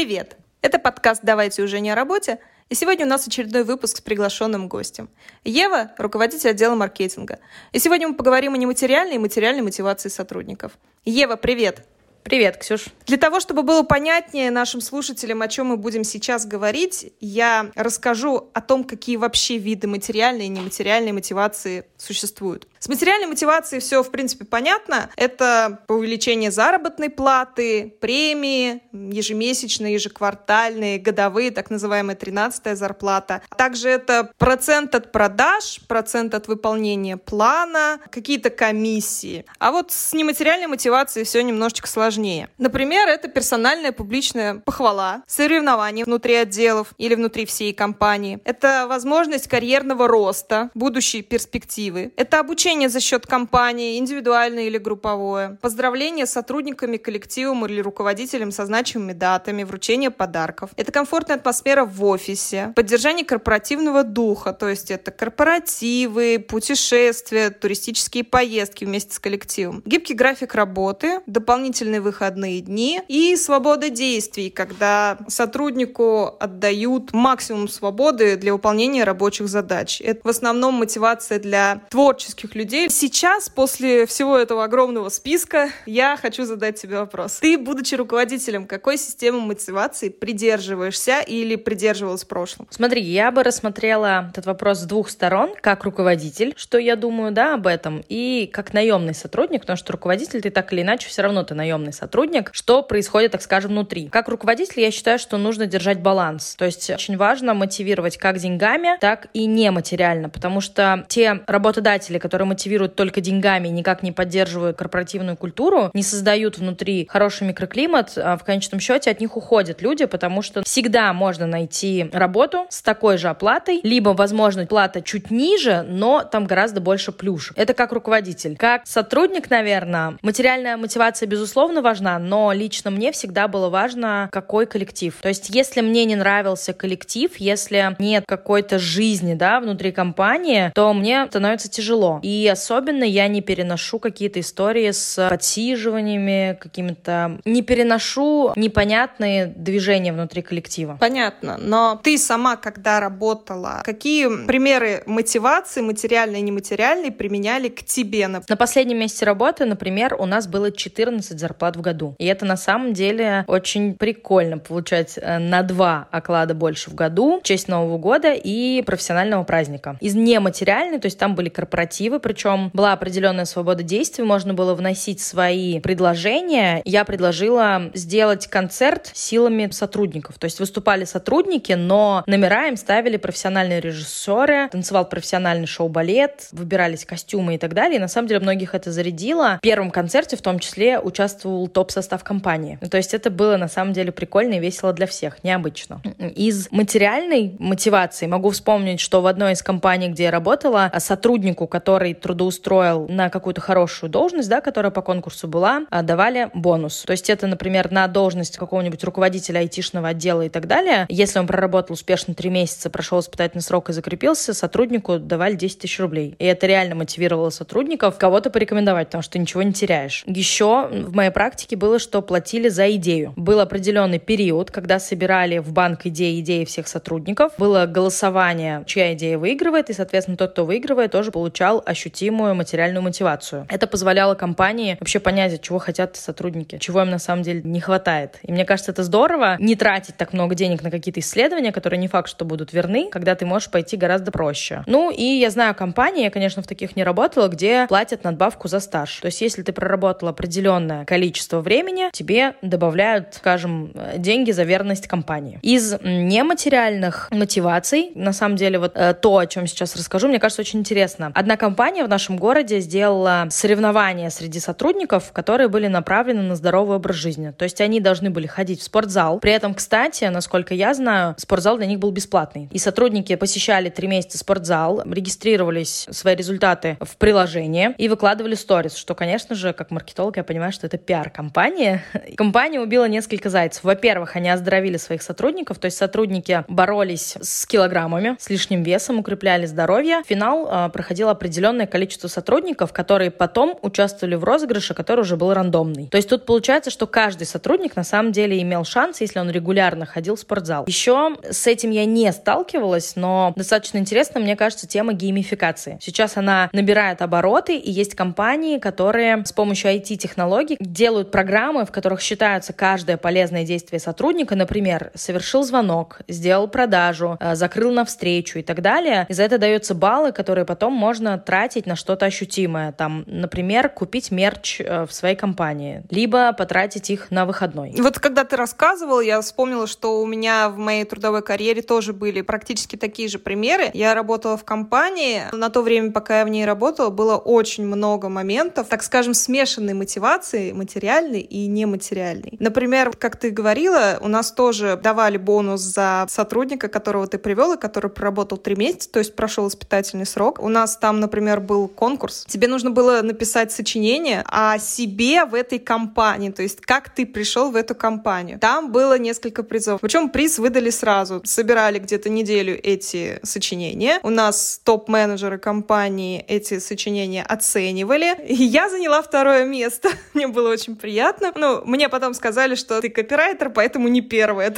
Привет! Это подкаст «Давайте уже не о работе», и сегодня у нас очередной выпуск с приглашенным гостем. Ева – руководитель отдела маркетинга. И сегодня мы поговорим о нематериальной и материальной мотивации сотрудников. Ева, привет! Привет, Ксюш. Для того, чтобы было понятнее нашим слушателям, о чем мы будем сейчас говорить, я расскажу о том, какие вообще виды материальной и нематериальной мотивации существуют. С материальной мотивацией все, в принципе, понятно. Это увеличение заработной платы, премии, ежемесячные, ежеквартальные, годовые, так называемая 13 зарплата. Также это процент от продаж, процент от выполнения плана, какие-то комиссии. А вот с нематериальной мотивацией все немножечко сложнее. Например, это персональная публичная похвала, соревнования внутри отделов или внутри всей компании. Это возможность карьерного роста, будущей перспективы. Это обучение за счет компании, индивидуальное или групповое. Поздравление с сотрудниками, коллективом или руководителем со значимыми датами, вручение подарков. Это комфортная атмосфера в офисе. Поддержание корпоративного духа, то есть это корпоративы, путешествия, туристические поездки вместе с коллективом. Гибкий график работы, дополнительные выходные дни и свобода действий, когда сотруднику отдают максимум свободы для выполнения рабочих задач. Это в основном мотивация для творческих людей. Сейчас, после всего этого огромного списка, я хочу задать тебе вопрос. Ты, будучи руководителем, какой системы мотивации придерживаешься или придерживалась в прошлом? Смотри, я бы рассмотрела этот вопрос с двух сторон, как руководитель, что я думаю, да, об этом, и как наемный сотрудник, потому что руководитель ты так или иначе все равно ты наемный сотрудник, что происходит, так скажем, внутри. Как руководитель я считаю, что нужно держать баланс, то есть очень важно мотивировать как деньгами, так и нематериально, потому что те работодатели, которые мотивируют только деньгами, никак не поддерживают корпоративную культуру, не создают внутри хороший микроклимат, а в конечном счете от них уходят люди, потому что всегда можно найти работу с такой же оплатой, либо, возможно, плата чуть ниже, но там гораздо больше плюшек. Это как руководитель. Как сотрудник, наверное, материальная мотивация, безусловно, важна, но лично мне всегда было важно, какой коллектив. То есть, если мне не нравился коллектив, если нет какой-то жизни, да, внутри компании, то мне становится тяжело. И и особенно я не переношу какие-то истории с подсиживаниями, какими-то... Не переношу непонятные движения внутри коллектива. Понятно. Но ты сама, когда работала, какие примеры мотивации, материальной и нематериальной, применяли к тебе? На последнем месте работы, например, у нас было 14 зарплат в году. И это на самом деле очень прикольно получать э, на два оклада больше в году в честь Нового года и профессионального праздника. Из нематериальной, то есть там были корпоративы, причем была определенная свобода действий, можно было вносить свои предложения. Я предложила сделать концерт силами сотрудников. То есть выступали сотрудники, но номера им ставили профессиональные режиссеры, танцевал профессиональный шоу-балет, выбирались костюмы и так далее. И на самом деле многих это зарядило. В первом концерте в том числе участвовал топ-состав компании. То есть это было на самом деле прикольно и весело для всех, необычно. Из материальной мотивации могу вспомнить, что в одной из компаний, где я работала, сотруднику, который трудоустроил на какую-то хорошую должность, да, которая по конкурсу была, а, давали бонус. То есть это, например, на должность какого-нибудь руководителя айтишного отдела и так далее. Если он проработал успешно три месяца, прошел испытательный срок и закрепился, сотруднику давали 10 тысяч рублей. И это реально мотивировало сотрудников кого-то порекомендовать, потому что ты ничего не теряешь. Еще в моей практике было, что платили за идею. Был определенный период, когда собирали в банк идеи идеи всех сотрудников. Было голосование, чья идея выигрывает, и, соответственно, тот, кто выигрывает, тоже получал ощутимую материальную мотивацию. Это позволяло компании вообще понять, чего хотят сотрудники, чего им на самом деле не хватает. И мне кажется, это здорово не тратить так много денег на какие-то исследования, которые не факт, что будут верны, когда ты можешь пойти гораздо проще. Ну и я знаю компании, я, конечно, в таких не работала, где платят надбавку за стаж. То есть если ты проработал определенное количество времени, тебе добавляют, скажем, деньги за верность компании. Из нематериальных мотиваций, на самом деле, вот э, то, о чем сейчас расскажу, мне кажется, очень интересно. Одна компания в нашем городе сделала соревнования среди сотрудников, которые были направлены на здоровый образ жизни. То есть они должны были ходить в спортзал. При этом, кстати, насколько я знаю, спортзал для них был бесплатный. И сотрудники посещали три месяца спортзал, регистрировались свои результаты в приложение и выкладывали сторис, что, конечно же, как маркетолог, я понимаю, что это пиар пиар-компания. Компания убила несколько зайцев. Во-первых, они оздоровили своих сотрудников, то есть сотрудники боролись с килограммами, с лишним весом, укрепляли здоровье. В финал э, проходило определенное количество сотрудников, которые потом участвовали в розыгрыше, который уже был рандомный. То есть тут получается, что каждый сотрудник на самом деле имел шанс, если он регулярно ходил в спортзал. Еще с этим я не сталкивалась, но достаточно интересно, мне кажется, тема геймификации. Сейчас она набирает обороты, и есть компании, которые с помощью IT-технологий делают программы, в которых считаются каждое полезное действие сотрудника, например, совершил звонок, сделал продажу, э, закрыл на встречу и так далее. И за это даются баллы, которые потом можно тратить на что-то ощутимое. Там, например, купить мерч э, в своей компании, либо потратить их на выходной. Вот когда ты рассказывал, я вспомнила, что у меня в моей трудовой карьере тоже были практически такие же примеры. Я работала в компании. На то время, пока я в ней работала, было очень много моментов, так скажем, смешанной мотивации, материальной и нематериальной. Например, как ты говорила, у нас тоже давали бонус за сотрудника, которого ты привел и который проработал три месяца, то есть прошел испытательный срок. У нас там, например, был конкурс. Тебе нужно было написать сочинение о себе в этой компании, то есть как ты пришел в эту компанию. Там было несколько призов. Причем приз выдали сразу. Собирали где-то неделю эти сочинения. У нас топ-менеджеры компании эти сочинения оценивали. И я заняла второе место. Мне было очень приятно. Ну, мне потом сказали, что ты копирайтер, поэтому не первое.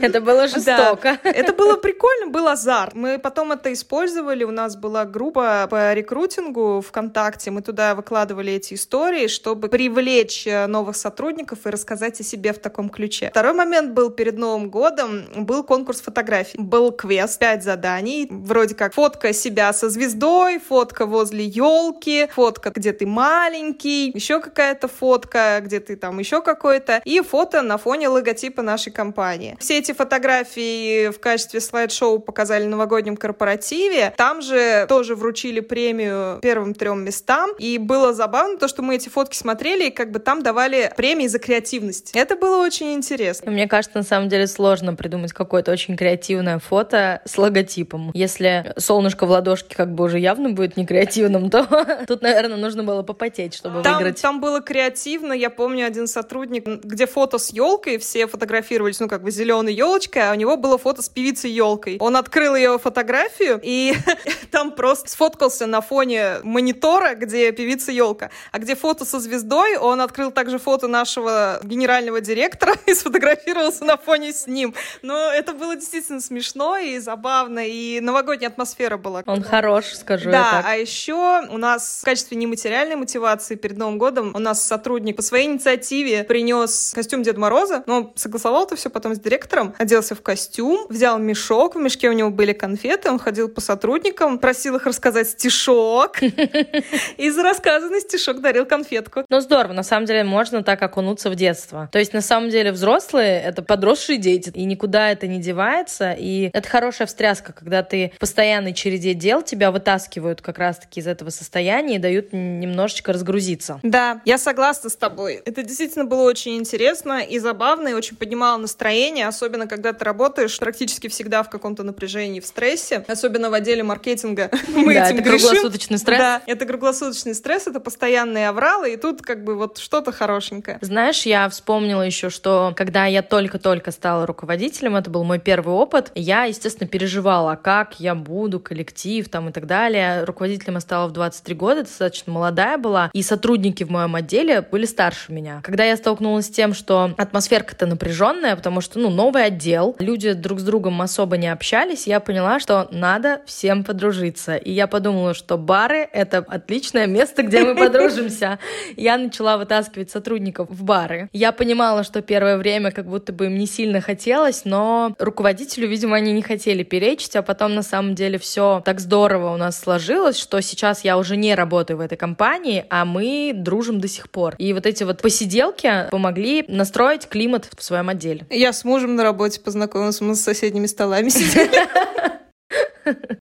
Это было жестоко. Это было прикольно, был азарт. Мы потом это использовали. У нас была группа по рекрутингу ВКонтакте. Мы туда выкладывали эти истории, чтобы привлечь э, новых сотрудников и рассказать о себе в таком ключе. Второй момент был перед Новым годом. Был конкурс фотографий. Был квест, пять заданий. Вроде как фотка себя со звездой, фотка возле елки, фотка, где ты маленький, еще какая-то фотка, где ты там еще какой-то, и фото на фоне логотипа нашей компании. Все эти фотографии в качестве слайд-шоу показали на новогоднем корпоративе. Там же тоже вручили премию первым трем местам. И было забавно то, что мы эти фотки смотрели, и как бы там давали премии за креативность. Это было очень интересно. Мне кажется, на самом деле сложно придумать какое-то очень креативное фото с логотипом. Если солнышко в ладошке как бы уже явно будет не креативным, то тут, наверное, нужно было попотеть, чтобы там, выиграть. Там было креативно. Я помню один сотрудник, где фото с елкой, все фотографировались, ну, как бы зеленой елочкой, а у него было фото с певицей елкой. Он открыл ее фотографию, и там просто сфоткался на фоне монитора, где певица елка. А где фото со звездой, он открыл также фото нашего генерального директора и сфотографировался на фоне с ним. Но это было действительно смешно и забавно, и новогодняя атмосфера была. Он хорош, скажу да, я так. а еще у нас в качестве нематериальной мотивации перед Новым годом у нас сотрудник по своей инициативе принес костюм Деда Мороза, но согласовал это все потом с директором, оделся в костюм, взял мешок, в мешке у него были конфеты, он ходил по сотрудникам, просил их рассказать стишок, и за рассказанный стишок дарил конфетку. Ну, здорово, на самом деле можно так окунуться в детство. То есть, на самом деле, взрослые — это подросшие дети, и никуда это не девается, и это хорошая встряска, когда ты в постоянной череде дел, тебя вытаскивают как раз-таки из этого состояния и дают немножечко разгрузиться. Да, я согласна с тобой. Это действительно было очень интересно и забавно, и очень поднимало настроение, особенно когда ты работаешь практически всегда в каком-то напряжении, в стрессе, особенно в отделе маркетинга. Мы да, этим это грешим. круглосуточный стресс. Да, это круглосуточный стресс, это постоянные авралы, и тут как бы вот что-то хорошенькое. Знаешь, я вспомнила еще, что когда я только-только стала руководителем, это был мой первый опыт, я, естественно, переживала, а как я буду, коллектив там и так далее. Руководителем я стала в 23 года, достаточно молодая была, и сотрудники в моем отделе были старше меня. Когда я столкнулась с тем, что атмосферка-то напряженная, потому что, ну, новый отдел, люди друг с другом особо не общались, я поняла, что надо всем подружиться. И я подумала, что бары — это отличное место, где мы подружимся. Я начала вытаскивать сотрудников в бары. Я понимала, что первое время как будто бы им не сильно хотелось, но руководителю, видимо, они не хотели перечить, а потом на самом деле все так здорово у нас сложилось, что сейчас я уже не работаю в этой компании, а мы дружим до сих пор. И вот эти вот посиделки помогли настроить климат в своем отделе. Я с мужем на работе познакомилась, мы с соседними столами сидели.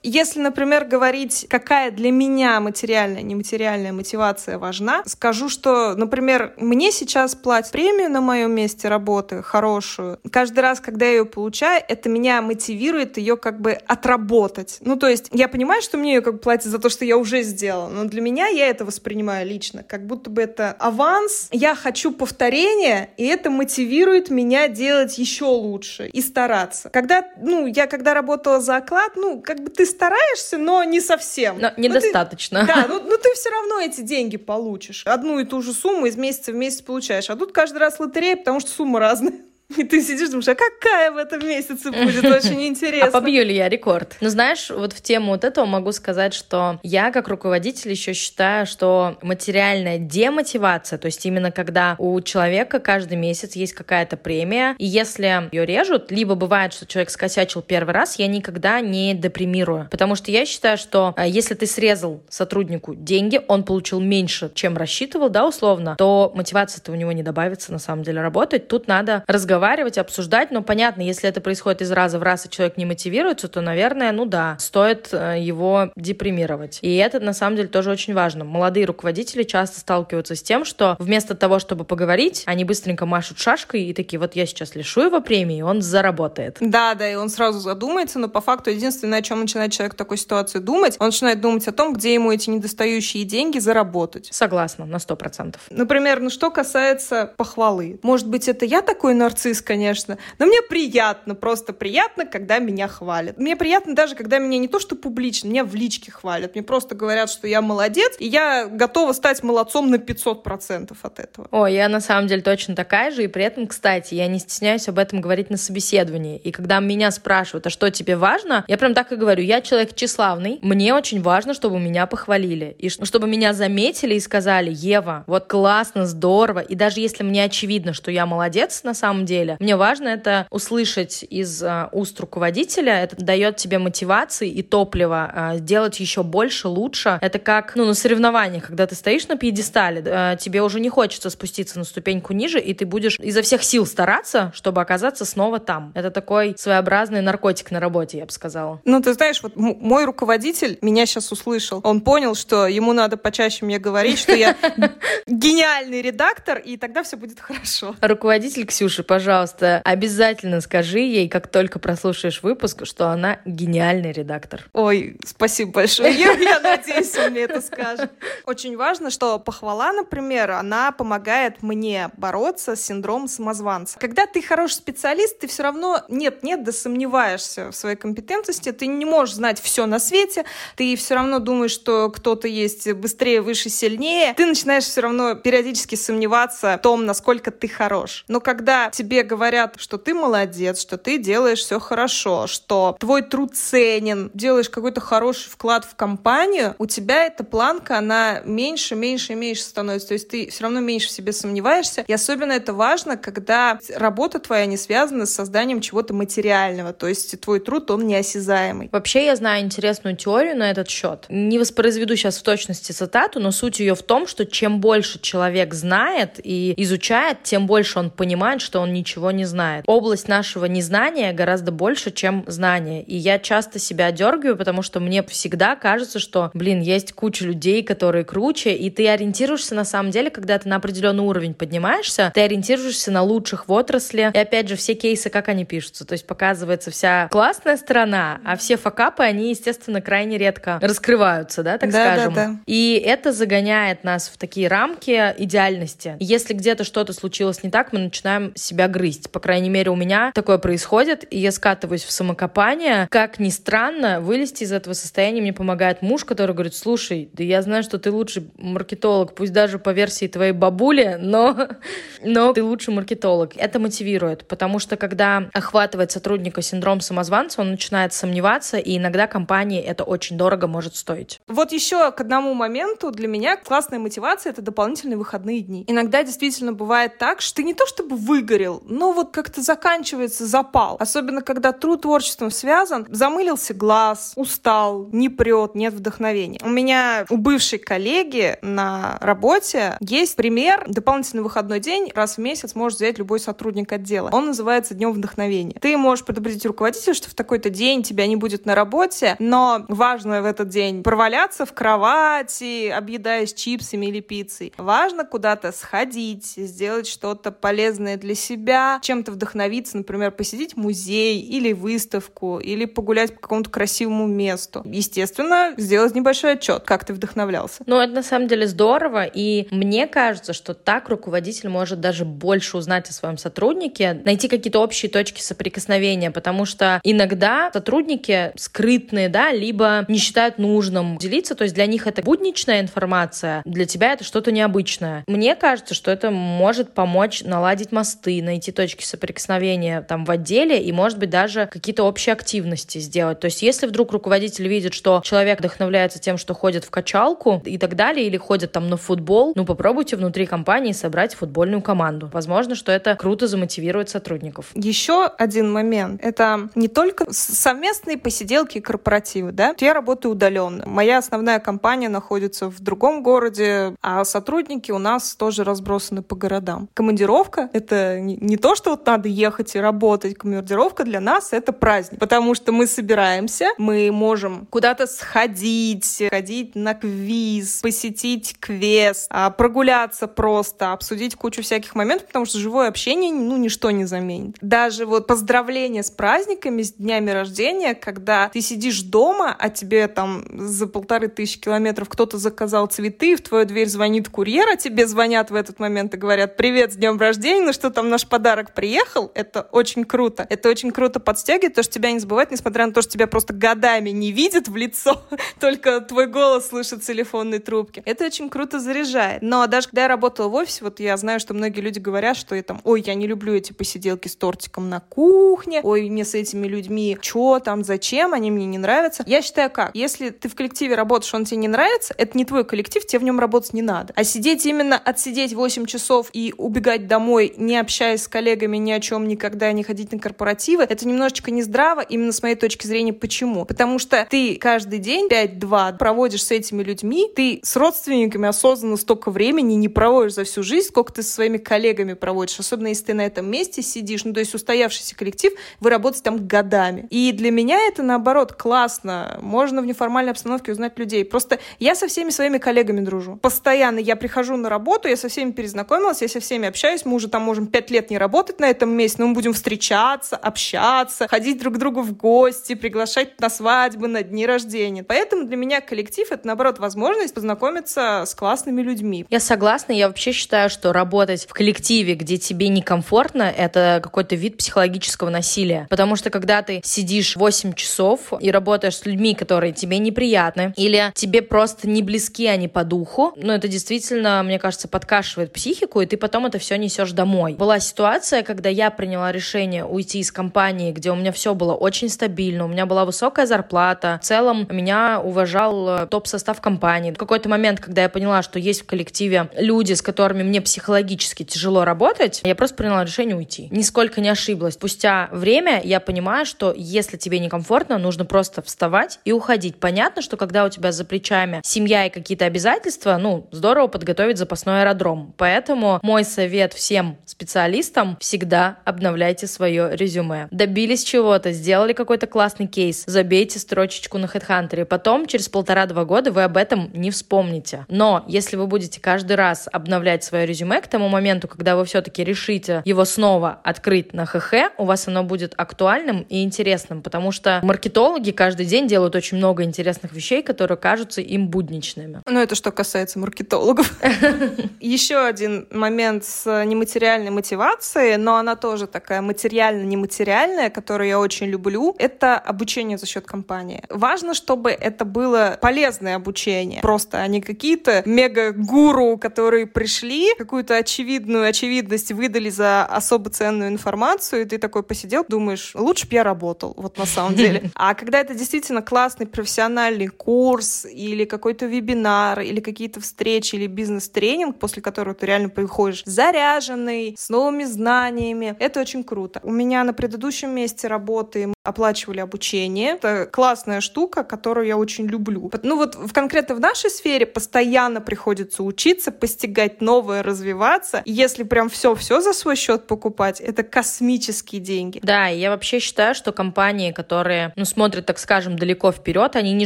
Если, например, говорить, какая для меня материальная, нематериальная мотивация важна, скажу, что, например, мне сейчас платят премию на моем месте работы, хорошую. Каждый раз, когда я ее получаю, это меня мотивирует ее как бы отработать. Ну, то есть я понимаю, что мне ее как бы платят за то, что я уже сделала, но для меня я это воспринимаю лично, как будто бы это аванс. Я хочу повторения, и это мотивирует меня делать еще лучше и стараться. Когда, ну, я когда работала за оклад, ну, как бы ты стараешься, но не совсем. Но недостаточно. Ну, ты, да, ну, ну ты все равно эти деньги получишь. Одну и ту же сумму из месяца в месяц получаешь. А тут каждый раз лотерея, потому что сумма разная. И ты сидишь, думаешь, а какая в этом месяце будет? Очень интересно. А побью ли я рекорд? Ну, знаешь, вот в тему вот этого могу сказать, что я как руководитель еще считаю, что материальная демотивация, то есть именно когда у человека каждый месяц есть какая-то премия, и если ее режут, либо бывает, что человек скосячил первый раз, я никогда не депримирую. Потому что я считаю, что э, если ты срезал сотруднику деньги, он получил меньше, чем рассчитывал, да, условно, то мотивация-то у него не добавится на самом деле работать. Тут надо разговаривать разговаривать, обсуждать. Но понятно, если это происходит из раза в раз, и человек не мотивируется, то, наверное, ну да, стоит э, его депримировать. И это, на самом деле, тоже очень важно. Молодые руководители часто сталкиваются с тем, что вместо того, чтобы поговорить, они быстренько машут шашкой и такие, вот я сейчас лишу его премии, он заработает. Да, да, и он сразу задумается, но по факту единственное, о чем начинает человек в такой ситуации думать, он начинает думать о том, где ему эти недостающие деньги заработать. Согласна, на сто процентов. Например, ну что касается похвалы. Может быть, это я такой нарцисс, нарцисс, конечно, но мне приятно, просто приятно, когда меня хвалят. Мне приятно даже, когда меня не то что публично, меня в личке хвалят. Мне просто говорят, что я молодец, и я готова стать молодцом на 500% от этого. О, я на самом деле точно такая же, и при этом, кстати, я не стесняюсь об этом говорить на собеседовании. И когда меня спрашивают, а что тебе важно, я прям так и говорю, я человек тщеславный, мне очень важно, чтобы меня похвалили, и чтобы меня заметили и сказали, Ева, вот классно, здорово, и даже если мне очевидно, что я молодец на самом деле, деле. Мне важно это услышать из а, уст руководителя. Это дает тебе мотивации и топливо а, сделать еще больше, лучше. Это как ну, на соревнованиях, когда ты стоишь на пьедестале, тебе уже не хочется спуститься на ступеньку ниже, и ты будешь изо всех сил стараться, чтобы оказаться снова там. Это такой своеобразный наркотик на работе, я бы сказала. Ну, ты знаешь, вот мой руководитель меня сейчас услышал. Он понял, что ему надо почаще мне говорить, что я гениальный редактор, и тогда все будет хорошо. Руководитель Ксюши, пожалуйста, пожалуйста, обязательно скажи ей, как только прослушаешь выпуск, что она гениальный редактор. Ой, спасибо большое. Я, я надеюсь, он мне это скажет. Очень важно, что похвала, например, она помогает мне бороться с синдромом самозванца. Когда ты хороший специалист, ты все равно нет-нет, да сомневаешься в своей компетентности, ты не можешь знать все на свете, ты все равно думаешь, что кто-то есть быстрее, выше, сильнее. Ты начинаешь все равно периодически сомневаться в том, насколько ты хорош. Но когда тебе тебе говорят, что ты молодец, что ты делаешь все хорошо, что твой труд ценен, делаешь какой-то хороший вклад в компанию, у тебя эта планка, она меньше, меньше и меньше становится. То есть ты все равно меньше в себе сомневаешься. И особенно это важно, когда работа твоя не связана с созданием чего-то материального. То есть твой труд, он неосязаемый. Вообще я знаю интересную теорию на этот счет. Не воспроизведу сейчас в точности цитату, но суть ее в том, что чем больше человек знает и изучает, тем больше он понимает, что он ничего не знает. Область нашего незнания гораздо больше, чем знания. И я часто себя дергаю, потому что мне всегда кажется, что, блин, есть куча людей, которые круче, и ты ориентируешься на самом деле, когда ты на определенный уровень поднимаешься, ты ориентируешься на лучших в отрасли. И опять же, все кейсы, как они пишутся. То есть показывается вся классная сторона, а все факапы, они, естественно, крайне редко раскрываются, да, так да, скажем. Да, да. И это загоняет нас в такие рамки идеальности. Если где-то что-то случилось не так, мы начинаем себя себя грызть. По крайней мере, у меня такое происходит, и я скатываюсь в самокопание. Как ни странно, вылезти из этого состояния мне помогает муж, который говорит, слушай, да я знаю, что ты лучший маркетолог, пусть даже по версии твоей бабули, но, но ты лучший маркетолог. Это мотивирует, потому что когда охватывает сотрудника синдром самозванца, он начинает сомневаться, и иногда компании это очень дорого может стоить. Вот еще к одному моменту для меня классная мотивация — это дополнительные выходные дни. Иногда действительно бывает так, что ты не то чтобы выгорел, уволил, но вот как-то заканчивается запал. Особенно, когда труд творчеством связан, замылился глаз, устал, не прет, нет вдохновения. У меня у бывшей коллеги на работе есть пример. Дополнительный выходной день раз в месяц может взять любой сотрудник отдела. Он называется Днем вдохновения. Ты можешь предупредить руководителя, что в такой-то день тебя не будет на работе, но важно в этот день проваляться в кровати, объедаясь чипсами или пиццей. Важно куда-то сходить, сделать что-то полезное для себя, чем-то вдохновиться, например, посетить музей или выставку, или погулять по какому-то красивому месту. Естественно, сделать небольшой отчет, как ты вдохновлялся. Ну, это на самом деле здорово, и мне кажется, что так руководитель может даже больше узнать о своем сотруднике, найти какие-то общие точки соприкосновения, потому что иногда сотрудники скрытные, да, либо не считают нужным делиться, то есть для них это будничная информация, для тебя это что-то необычное. Мне кажется, что это может помочь наладить мосты, найти точки соприкосновения там в отделе и, может быть, даже какие-то общие активности сделать. То есть если вдруг руководитель видит, что человек вдохновляется тем, что ходит в качалку и так далее, или ходит там на футбол, ну попробуйте внутри компании собрать футбольную команду. Возможно, что это круто замотивирует сотрудников. Еще один момент. Это не только совместные посиделки и корпоративы, да? Я работаю удаленно. Моя основная компания находится в другом городе, а сотрудники у нас тоже разбросаны по городам. Командировка — это не то, что вот надо ехать и работать. Командировка для нас — это праздник, потому что мы собираемся, мы можем куда-то сходить, ходить на квиз, посетить квест, а, прогуляться просто, обсудить кучу всяких моментов, потому что живое общение, ну, ничто не заменит. Даже вот поздравления с праздниками, с днями рождения, когда ты сидишь дома, а тебе там за полторы тысячи километров кто-то заказал цветы, в твою дверь звонит курьер, а тебе звонят в этот момент и говорят «Привет, с днем рождения, ну что там, наш подарок приехал?» Это очень круто. Это очень круто подстегивает, то, что тебя не забывать, несмотря на то, что тебя просто годами не видят в лицо, только твой голос слышит в телефонной трубке. Это очень круто заряжает. Но даже когда я работала в офисе, вот я знаю, что многие люди говорят, что я там, ой, я не люблю эти посиделки с тортиком на кухне, ой, мне с этими людьми, что там, зачем, они мне не нравятся. Я считаю как? Если ты в коллективе работаешь, он тебе не нравится, это не твой коллектив, тебе в нем работать не надо. А сидеть именно, отсидеть 8 часов и убегать домой, не общаясь с коллегами ни о чем никогда, не ходить на корпоративы, это немножечко не здраво, именно с моей точки зрения. Почему? Потому что ты каждый день 5-2 проводишь с этими людьми, ты с родственниками осознанно столько времени не проводишь за всю жизнь, сколько ты со своими коллегами проводишь, особенно если ты на этом месте сидишь, ну то есть устоявшийся коллектив, вы работаете там годами. И для меня это, наоборот, классно. Можно в неформальной обстановке узнать людей. Просто я со всеми своими коллегами дружу. Постоянно я прихожу на работу, я со всеми перезнакомилась, я со всеми общаюсь, мы уже там можем пять лет не работать на этом месте, но мы будем встречаться, общаться, ходить друг к другу в гости, приглашать на свадьбы, на дни рождения. Поэтому для меня коллектив — это, наоборот, возможность познакомиться с классными людьми. Я согласна, я вообще считаю, что работать в коллективе, где тебе некомфортно, это какой-то вид психологического насилия. Потому что когда ты сидишь 8 часов и работаешь с людьми, которые тебе неприятны, или тебе просто не близки они по духу, ну это действительно, мне кажется, подкашивает психику, и ты потом это все несешь домой. Была ситуация, когда я приняла решение уйти из компании, где у меня все было очень стабильно, у меня была высокая зарплата, в целом меня уважал э, топ-состав компании. В какой-то момент, когда я поняла, что есть в коллективе люди, с которыми мне психологически тяжело работать, я просто приняла решение уйти. Нисколько не ошиблась. Спустя время я понимаю, что если тебе некомфортно, нужно просто вставать и уходить. Понятно, что когда у тебя за плечами семья и какие-то обязательства, ну, здорово подготовить запасной аэродром. Поэтому мой совет всем специалистам всегда обновляйте свое резюме. Добились чего-то, сделали какой-то классный кейс, забейте строчечку на HeadHunter. Потом, через полтора-два года, вы об этом не вспомните. Но если вы будете каждый раз обновлять свое резюме к тому моменту, когда вы все-таки решите его снова открыть на ХХ, у вас оно будет актуальным и интересным, потому что маркетологи каждый день делают очень много интересных вещей, которые кажутся им будничными. Ну, это что касается маркетологов. Еще один момент с нематериальной мотивацией, но она тоже такая материально-нематериальная, которую я очень люблю, это обучение за счет компании. Важно, чтобы это было полезное обучение, просто, а не какие-то мега-гуру, которые пришли, какую-то очевидную очевидность выдали за особо ценную информацию, и ты такой посидел, думаешь, лучше бы я работал, вот на самом деле. А когда это действительно классный профессиональный курс или какой-то вебинар, или какие-то встречи, или бизнес-тренинг, после которого ты реально приходишь заряженный, с новыми знаниями. Это очень круто. У меня на предыдущем месте работы оплачивали обучение. Это классная штука, которую я очень люблю. Ну вот в, конкретно в нашей сфере постоянно приходится учиться, постигать новое, развиваться. И если прям все-все за свой счет покупать, это космические деньги. Да, я вообще считаю, что компании, которые, ну, смотрят, так скажем, далеко вперед, они не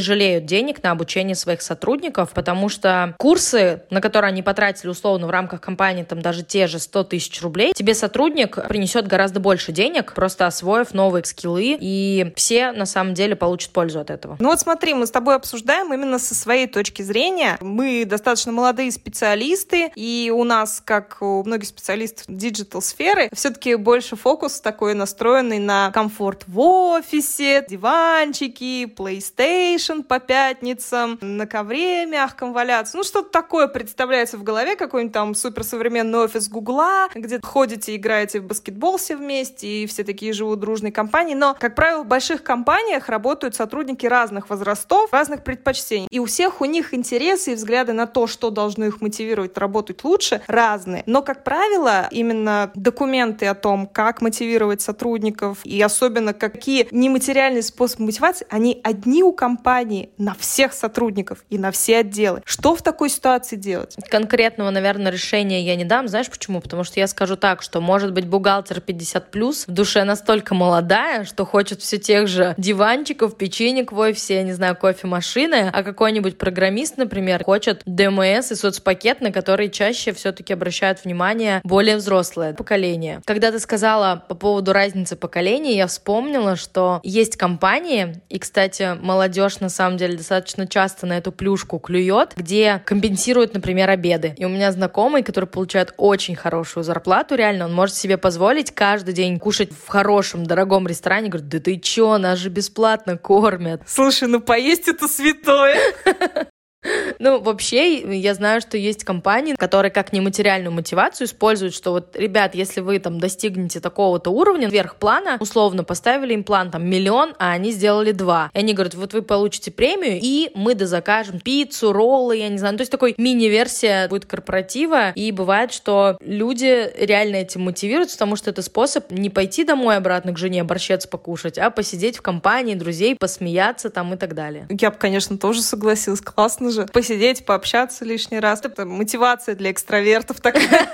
жалеют денег на обучение своих сотрудников, потому что курсы, на которые они потратили условно в рамках компании, там даже те же 100 тысяч рублей, тебе сотрудник принесет гораздо больше денег, просто освоив новые скиллы и все на самом деле получат пользу от этого. Ну вот смотри, мы с тобой обсуждаем именно со своей точки зрения. Мы достаточно молодые специалисты, и у нас, как у многих специалистов диджитал-сферы, все-таки больше фокус такой настроенный на комфорт в офисе, диванчики, PlayStation по пятницам, на ковре мягком валяться. Ну, что-то такое представляется в голове, какой-нибудь там суперсовременный офис Гугла, где ходите, играете в баскетбол все вместе, и все такие живут дружной компанией. Но, как правило, в больших компаниях работают сотрудники разных возрастов, разных предпочтений. И у всех у них интересы и взгляды на то, что должно их мотивировать работать лучше, разные. Но, как правило, именно документы о том, как мотивировать сотрудников и особенно какие нематериальные способы мотивации, они одни у компании на всех сотрудников и на все отделы. Что в такой ситуации делать? Конкретного, наверное, решения я не дам. Знаешь почему? Потому что я скажу так, что может быть бухгалтер 50 плюс в душе настолько молодая, что хочет все тех же диванчиков, печенек в офисе, я не знаю, кофемашины, а какой-нибудь программист, например, хочет ДМС и соцпакет, на который чаще все-таки обращают внимание более взрослое поколение. Когда ты сказала по поводу разницы поколений, я вспомнила, что есть компании, и, кстати, молодежь на самом деле достаточно часто на эту плюшку клюет, где компенсируют, например, обеды. И у меня знакомый, который получает очень хорошую зарплату, реально, он может себе позволить каждый день кушать в хорошем, дорогом ресторане, говорит, да ты чё, нас же бесплатно кормят. Слушай, ну поесть это святое. Ну, вообще, я знаю, что есть компании, которые как нематериальную мотивацию используют, что вот, ребят, если вы там достигнете такого-то уровня, вверх плана, условно поставили им план там миллион, а они сделали два. И они говорят, вот вы получите премию, и мы дозакажем пиццу, роллы, я не знаю. Ну, то есть такой мини-версия будет корпоратива, и бывает, что люди реально этим мотивируются, потому что это способ не пойти домой обратно к жене борщец покушать, а посидеть в компании друзей, посмеяться там и так далее. Я бы, конечно, тоже согласилась. Классно же посидеть, пообщаться лишний раз. Это мотивация для экстравертов такая.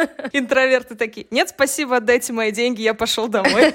Интроверты такие, нет, спасибо, отдайте мои деньги, я пошел домой.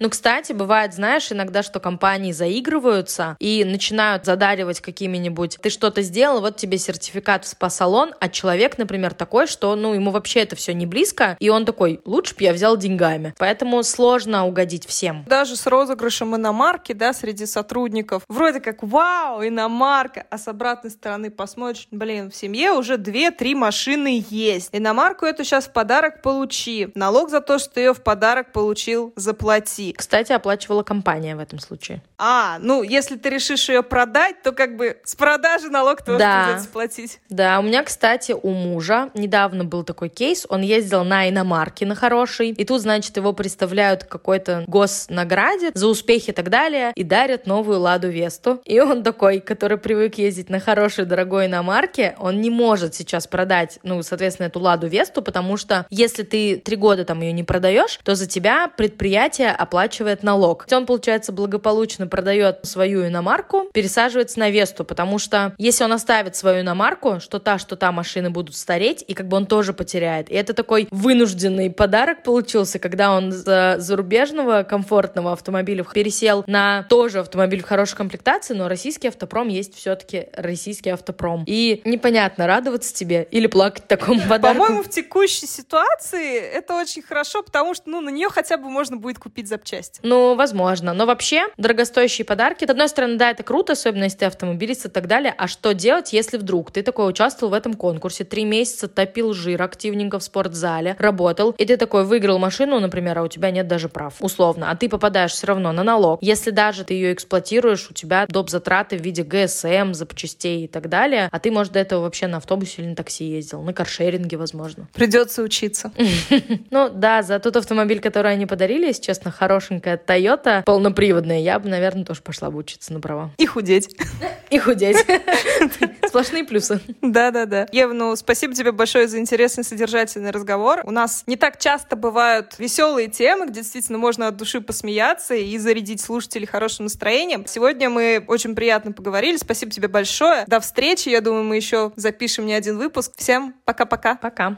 Ну, кстати, бывает, знаешь, иногда, что компании заигрываются и начинают задаривать какими-нибудь, ты что-то сделал, вот тебе сертификат в спа-салон, а человек, например, такой, что, ну, ему вообще это все не близко, и он такой, лучше бы я взял деньгами. Поэтому сложно угодить всем. Даже с розыгрышем иномарки, да, среди сотрудников, вроде как, вау, иномарка, а с обратной стороны посмотришь, блин, в семье уже две-три машины есть. Иномарку эту сейчас в подарок получи. Налог за то, что ее в подарок получил, заплати. Кстати, оплачивала компания в этом случае. А, ну, если ты решишь ее продать, то как бы с продажи налог тоже да. придется платить. Да, у меня, кстати, у мужа недавно был такой кейс. Он ездил на иномарке на хороший, и тут, значит, его представляют какой-то госнаграде за успехи и так далее, и дарят новую Ладу Весту. И он такой, который привык ездить на хорошей дорогой иномарке, он не может сейчас продать, ну, соответственно, эту Ладу Весту, потому что если ты три года там ее не продаешь, то за тебя предприятие оплачивает налог. Он, получается, благополучно продает свою иномарку, пересаживается на Весту, потому что если он оставит свою иномарку, что та, что та машины будут стареть, и как бы он тоже потеряет. И это такой вынужденный подарок получился, когда он за зарубежного комфортного автомобиля пересел на тоже автомобиль в хорошей комплектации, но российский автопром есть все-таки российский автопром. И непонятно, радоваться тебе или плакать такому подарку. По-моему, в текущей ситуации это очень хорошо, потому что ну, на нее хотя бы можно будет купить запчасти. Ну, возможно. Но вообще, дорогостоящие подарки, с одной стороны, да, это круто, особенно если ты автомобилист и так далее. А что делать, если вдруг ты такой участвовал в этом конкурсе, три месяца топил жир активненько в спортзале, работал, и ты такой выиграл машину, например, а у тебя нет даже прав, условно, а ты попадаешь все равно на налог. Если даже ты ее эксплуатируешь, у тебя доп. затраты в виде ГСМ, запчастей и так далее, а ты, может, до этого вообще на автобусе или на такси ездил, на каршеринге, возможно. Придется учиться. Ну да, за тот автомобиль, который они подарили, если честно, хороший хорошенькая Toyota полноприводная, я бы, наверное, тоже пошла бы учиться на права. И худеть. И худеть. Сплошные плюсы. Да-да-да. Ев, ну, спасибо тебе большое за интересный содержательный разговор. У нас не так часто бывают веселые темы, где действительно можно от души посмеяться и зарядить слушателей хорошим настроением. Сегодня мы очень приятно поговорили. Спасибо тебе большое. До встречи. Я думаю, мы еще запишем не один выпуск. Всем пока-пока. Пока.